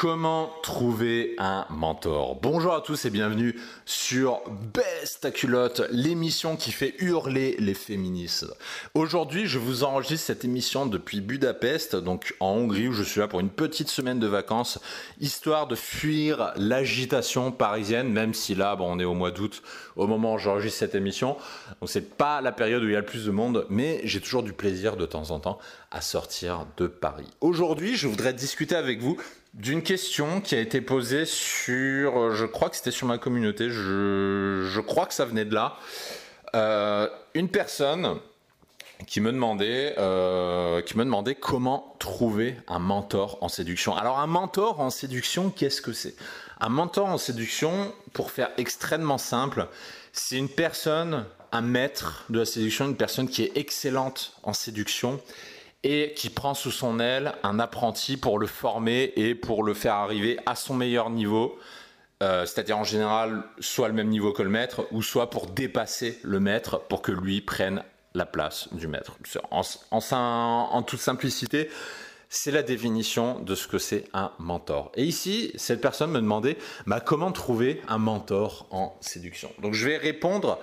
Comment trouver un mentor Bonjour à tous et bienvenue sur Best ta culotte, l'émission qui fait hurler les féministes. Aujourd'hui, je vous enregistre cette émission depuis Budapest, donc en Hongrie, où je suis là pour une petite semaine de vacances, histoire de fuir l'agitation parisienne, même si là, bon, on est au mois d'août, au moment où j'enregistre cette émission, donc c'est pas la période où il y a le plus de monde, mais j'ai toujours du plaisir de temps en temps à sortir de Paris. Aujourd'hui, je voudrais discuter avec vous d'une question qui a été posée sur, je crois que c'était sur ma communauté, je, crois que ça venait de là. Euh, une personne qui me demandait, euh, qui me demandait comment trouver un mentor en séduction. Alors un mentor en séduction, qu'est-ce que c'est? Un mentor en séduction, pour faire extrêmement simple, c'est une personne, un maître de la séduction, une personne qui est excellente en séduction et qui prend sous son aile un apprenti pour le former et pour le faire arriver à son meilleur niveau. Euh, c'est-à-dire en général soit le même niveau que le maître ou soit pour dépasser le maître pour que lui prenne la place du maître. En, toute simplicité, c'est la définition de ce que c'est un mentor. Et ici, cette personne me demandait bah, comment trouver un mentor en séduction? Donc je vais répondre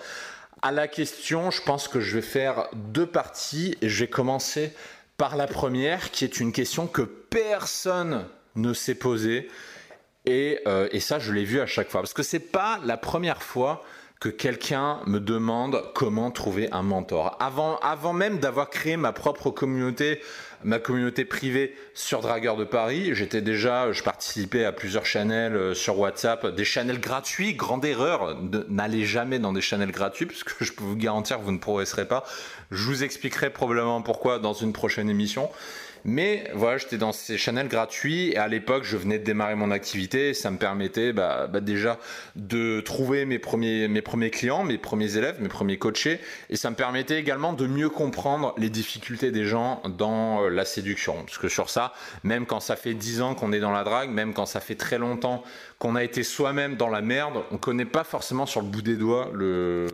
à la question, je pense que je vais faire deux parties et je vais commencer par la première, qui est une question que personne ne s'est posée. Et, euh, et, ça, je l'ai vu à chaque fois. Parce que c'est pas la première fois que quelqu'un me demande comment trouver un mentor. Avant, avant même d'avoir créé ma propre communauté, ma communauté privée sur Dragueur de Paris, j'étais déjà, je participais à plusieurs channels euh, sur WhatsApp, des channels gratuits, grande erreur, n'allez jamais dans des channels gratuits, puisque je peux vous garantir que vous ne progresserez pas. Je vous expliquerai probablement pourquoi dans une prochaine émission. Mais voilà, j'étais dans ces channels gratuits et à l'époque, je venais de démarrer mon activité et ça me permettait bah, bah, déjà de trouver mes premiers, clients, mes premiers élèves, mes premiers coachés et ça me permettait également de mieux comprendre les difficultés des gens dans euh, la séduction. Parce que sur ça, même quand ça fait 10 ans qu'on est dans la drague, même quand ça fait très longtemps qu'on a été soi-même dans la merde, on connaît pas forcément sur le bout des doigts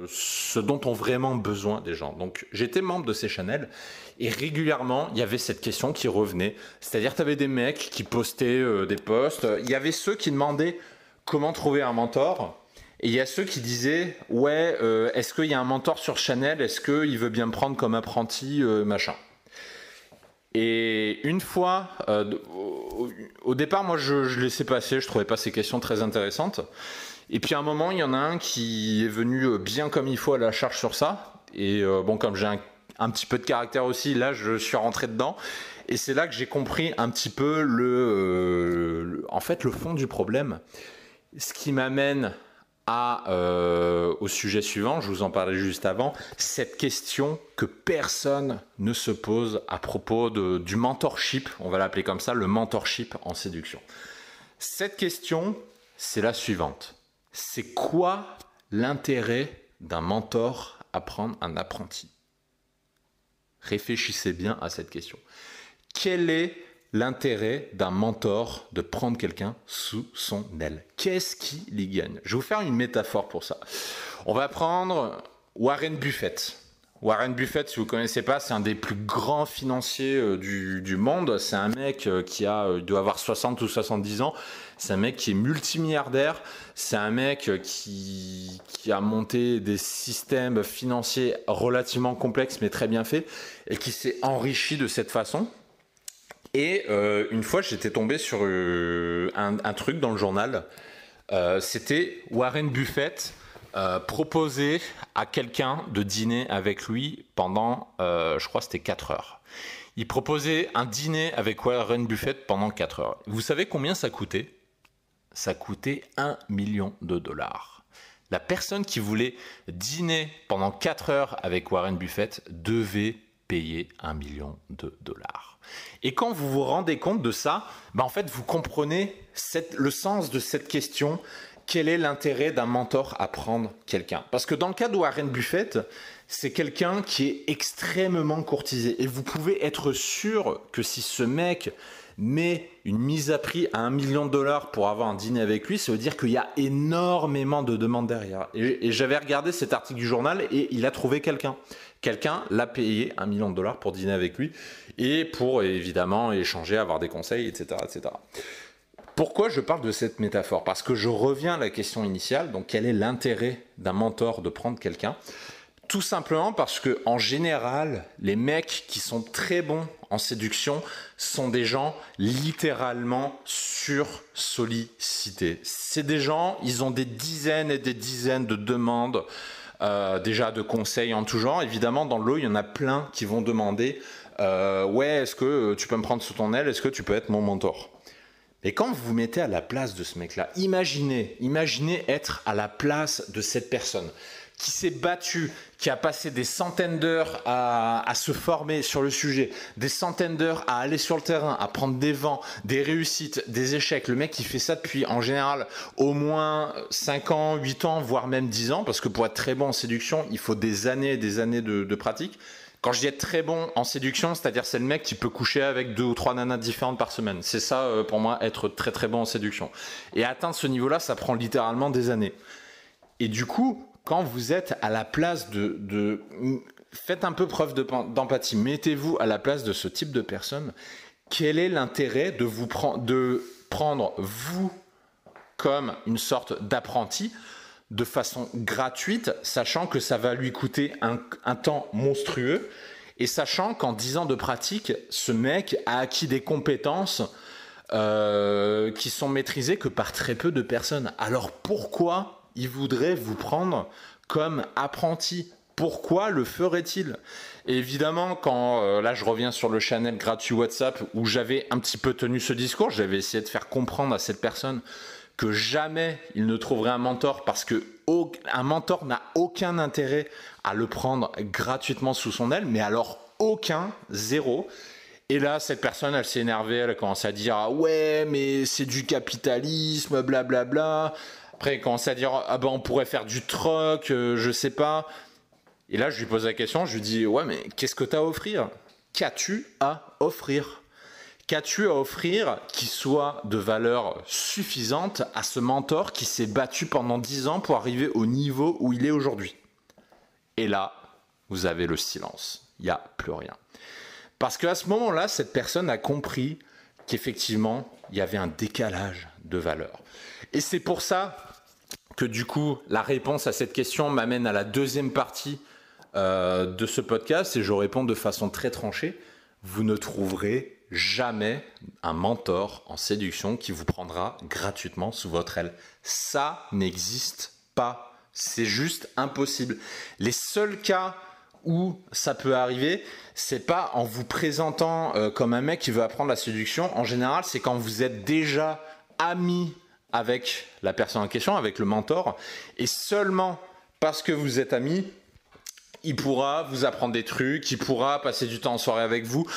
ce dont ont vraiment besoin des gens. Donc j'étais membre de ces channels et régulièrement, il y avait cette question qui revenait. C'est-à-dire, tu avais des mecs qui postaient euh, des posts. Il y avait ceux qui demandaient comment trouver un mentor. Et il y a ceux qui disaient, ouais, euh, est-ce qu'il y a un mentor sur Chanel? Est-ce qu'il veut bien me prendre comme apprenti, euh, machin? Et une fois, au, départ, moi, je, laissais passer, je trouvais pas ces questions très intéressantes. Et puis à un moment, il y en a un qui est venu bien comme il faut à la charge sur ça. Et bon, comme j'ai un un petit peu de caractère aussi. Là, je suis rentré dedans. Et c'est là que j'ai compris un petit peu le, euh, en fait, le fond du problème. Ce qui m'amène euh, au sujet suivant, je vous en parlais juste avant, cette question que personne ne se pose à propos du mentorship, on va l'appeler comme ça, le mentorship en séduction. Cette question, c'est la suivante. C'est quoi l'intérêt d'un mentor à prendre un apprenti? Réfléchissez bien à cette question. Quel est l'intérêt d'un mentor de prendre quelqu'un sous son aile? Qu'est-ce qui l'y gagne? Je vais vous faire une métaphore pour ça. On va prendre Warren Buffett. Warren Buffett, si vous ne connaissez pas, c'est un des plus grands financiers euh, du, monde. C'est un mec euh, qui a, euh, doit avoir 60 ou 70 ans. C'est un mec qui est multimilliardaire. C'est un mec qui, qui a monté des systèmes financiers relativement complexes mais très bien faits et qui s'est enrichi de cette façon. Et une fois, j'étais tombé sur un, truc dans le journal. C'était Warren Buffett euh, proposer à quelqu'un de dîner avec lui pendant, euh, je crois, c'était 4 heures. Il proposait un dîner avec Warren Buffett pendant 4 heures. Vous savez combien ça coûtait? Ça coûtait 1 million de dollars. La personne qui voulait dîner pendant 4 heures avec Warren Buffett devait payer un million de dollars. Et quand vous vous rendez compte de ça, bah en fait, vous comprenez le sens de cette question. Quel est l'intérêt d'un mentor à prendre quelqu'un? Parce que dans le cas de Warren Buffett, c'est quelqu'un qui est extrêmement courtisé. Et vous pouvez être sûr que si ce mec met une mise à prix à un million de dollars pour avoir un dîner avec lui, ça veut dire qu'il y a énormément de demandes derrière. Et, j'avais regardé cet article du journal et il a trouvé quelqu'un. Quelqu'un l'a payé un million de dollars pour dîner avec lui et pour évidemment échanger, avoir des conseils, etc. etc. Pourquoi je parle de cette métaphore? Parce que je reviens à la question initiale, donc quel est l'intérêt d'un mentor de prendre quelqu'un? Tout simplement parce que en général, les mecs qui sont très bons en séduction sont des gens littéralement sur sollicités. C'est des gens, ils ont des dizaines et des dizaines de demandes, euh, déjà de conseils en tout genre. Évidemment, dans l'eau, il y en a plein qui vont demander euh, Ouais, est-ce que tu peux me prendre sous ton aile? Est-ce que tu peux être mon mentor? Et quand vous vous mettez à la place de ce mec-là, imaginez, imaginez être à la place de cette personne qui s'est battu, qui a passé des centaines d'heures à, se former sur le sujet, des centaines d'heures à aller sur le terrain, à prendre des vents, des réussites, des échecs. Le mec qui fait ça depuis en général au moins 5 ans, 8 ans, voire même 10 ans, parce que pour être très bon en séduction, il faut des années et des années de pratique. Quand je dis être très bon en séduction, c'est-à-dire c'est le mec qui peut coucher avec deux ou trois nanas différentes par semaine. C'est ça euh, pour moi être très très bon en séduction. Et atteindre ce niveau-là, ça prend littéralement des années. Et du coup, quand vous êtes à la place de, faites un peu preuve d'empathie, mettez-vous à la place de ce type de personne. Quel est l'intérêt de vous de prendre vous comme une sorte d'apprenti de façon gratuite, sachant que ça va lui coûter un, temps monstrueux et sachant qu'en 10 ans de pratique, ce mec a acquis des compétences euh, qui sont maîtrisées que par très peu de personnes. Alors pourquoi il voudrait vous prendre comme apprenti? Pourquoi le ferait-il? Évidemment, quand euh, là je reviens sur le channel gratuit WhatsApp où j'avais un petit peu tenu ce discours, j'avais essayé de faire comprendre à cette personne jamais il ne trouverait un mentor parce que un mentor n'a aucun intérêt à le prendre gratuitement sous son aile, mais alors aucun, zéro. Et là, cette personne, elle s'est énervée, elle a commencé à dire ah ouais, mais c'est du capitalisme, blablabla. Bla, bla. Après, il commence à dire ah ben on pourrait faire du troc, euh, je sais pas. Et là, je lui pose la question, je lui dis ouais, mais qu'est-ce que tu as à offrir? Qu'as-tu à offrir? Qu'as-tu à offrir qui soit de valeur suffisante à ce mentor qui s'est battu pendant 10 ans pour arriver au niveau où il est aujourd'hui? Et là, vous avez le silence. Il n'y a plus rien. Parce qu'à ce moment-là, cette personne a compris qu'effectivement, il y avait un décalage de valeur. Et c'est pour ça que du coup, la réponse à cette question m'amène à la deuxième partie euh, de ce podcast et je réponds de façon très tranchée. Vous ne trouverez jamais un mentor en séduction qui vous prendra gratuitement sous votre aile. Ça n'existe pas. C'est juste impossible. Les seuls cas où ça peut arriver, c'est pas en vous présentant euh, comme un mec qui veut apprendre la séduction. En général, c'est quand vous êtes déjà ami avec la personne en question, avec le mentor, et seulement parce que vous êtes amis, il pourra vous apprendre des trucs, il pourra passer du temps en soirée avec vous,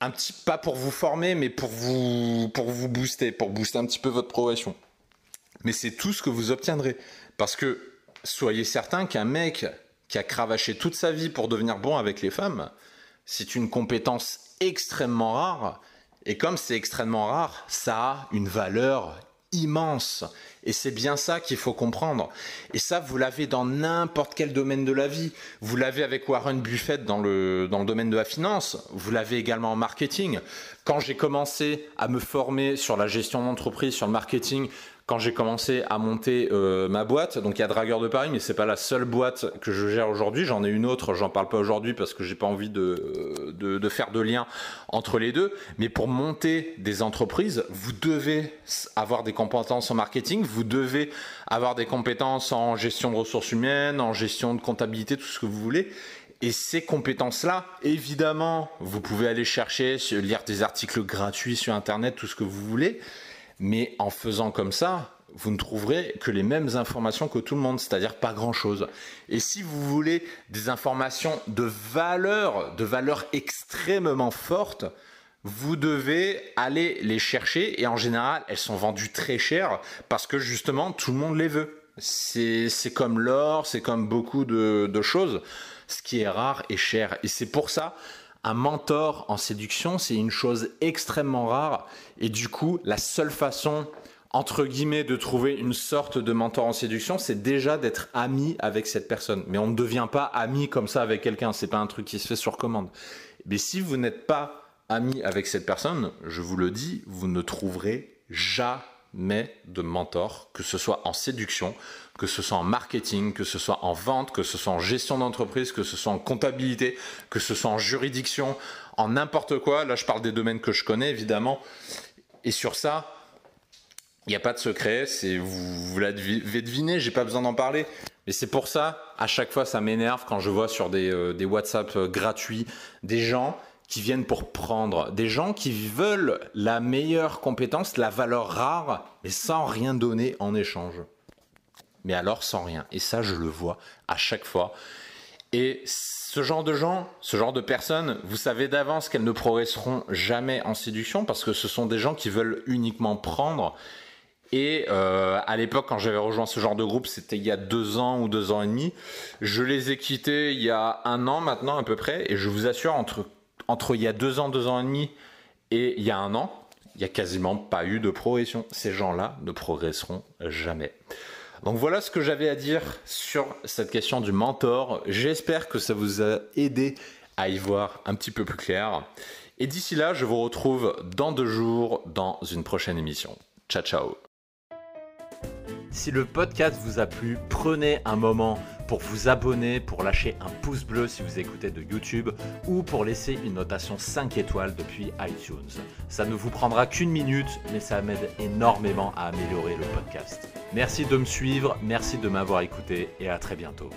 un petit pas pour vous former, mais pour vous pour booster, pour booster un petit peu votre progression. Mais c'est tout ce que vous obtiendrez, parce que soyez certain qu'un mec qui a cravaché toute sa vie pour devenir bon avec les femmes, c'est une compétence extrêmement rare. Et comme c'est extrêmement rare, ça a une valeur immense. Et c'est bien ça qu'il faut comprendre. Et ça, vous l'avez dans n'importe quel domaine de la vie. Vous l'avez avec Warren Buffett dans le, dans le domaine de la finance. Vous l'avez également en marketing. Quand j'ai commencé à me former sur la gestion d'entreprise, sur le marketing, quand j'ai commencé à monter euh, ma boîte. Donc il y a Dragueur de Paris, mais c'est pas la seule boîte que je gère aujourd'hui. J'en ai une autre, j'en parle pas aujourd'hui parce que j'ai pas envie de, de, faire de lien entre les deux. Mais pour monter des entreprises, vous devez avoir des compétences en marketing, vous devez avoir des compétences en gestion de ressources humaines, en gestion de comptabilité, tout ce que vous voulez. Et ces compétences-là, évidemment, vous pouvez aller chercher, lire des articles gratuits sur Internet, tout ce que vous voulez. Mais en faisant comme ça, vous ne trouverez que les mêmes informations que tout le monde, c'est-à-dire pas grand-chose. Et si vous voulez des informations de valeur, de valeur extrêmement forte, vous devez aller les chercher et en général, elles sont vendues très cher parce que justement, tout le monde les veut. C'est comme l'or, c'est comme beaucoup de, de choses. Ce qui est rare et cher. Et c'est pour ça un mentor en séduction, c'est une chose extrêmement rare. Et du coup, la seule façon, entre guillemets, de trouver une sorte de mentor en séduction, c'est déjà d'être ami avec cette personne. Mais on ne devient pas ami comme ça avec quelqu'un. C'est pas un truc qui se fait sur commande. Mais si vous n'êtes pas ami avec cette personne, je vous le dis, vous ne trouverez jamais de mentor, que ce soit en séduction, que ce soit en marketing, que ce soit en vente, que ce soit en gestion d'entreprise, que ce soit en comptabilité, que ce soit en juridiction, en n'importe quoi. Là, je parle des domaines que je connais, évidemment. Et sur ça, il n'y a pas de secret, vous, l'avez deviné, j'ai pas besoin d'en parler. Mais c'est pour ça, à chaque fois, ça m'énerve quand je vois sur des, euh, WhatsApp euh, gratuits des gens qui viennent pour prendre, des gens qui veulent la meilleure compétence, la valeur rare, mais sans rien donner en échange mais alors sans rien. Et ça, je le vois à chaque fois. Et ce genre de gens, ce genre de personnes, vous savez d'avance qu'elles ne progresseront jamais en séduction parce que ce sont des gens qui veulent uniquement prendre. Et euh, à l'époque, quand j'avais rejoint ce genre de groupe, c'était il y a deux ans ou deux ans et demi. Je les ai quittés il y a un an maintenant à peu près. Et je vous assure, entre, entre il y a deux ans, deux ans et demi et il y a un an, il n'y a quasiment pas eu de progression. Ces gens-là ne progresseront jamais. Donc voilà ce que j'avais à dire sur cette question du mentor. J'espère que ça vous a aidé à y voir un petit peu plus clair. Et d'ici là, je vous retrouve dans deux jours dans une prochaine émission. Ciao ciao Si le podcast vous a plu, prenez un moment pour vous abonner, pour lâcher un pouce bleu si vous écoutez de YouTube ou pour laisser une notation 5 étoiles depuis iTunes. Ça ne vous prendra qu'une minute, mais ça m'aide énormément à améliorer le podcast. Merci de me suivre, merci de m'avoir écouté et à très bientôt.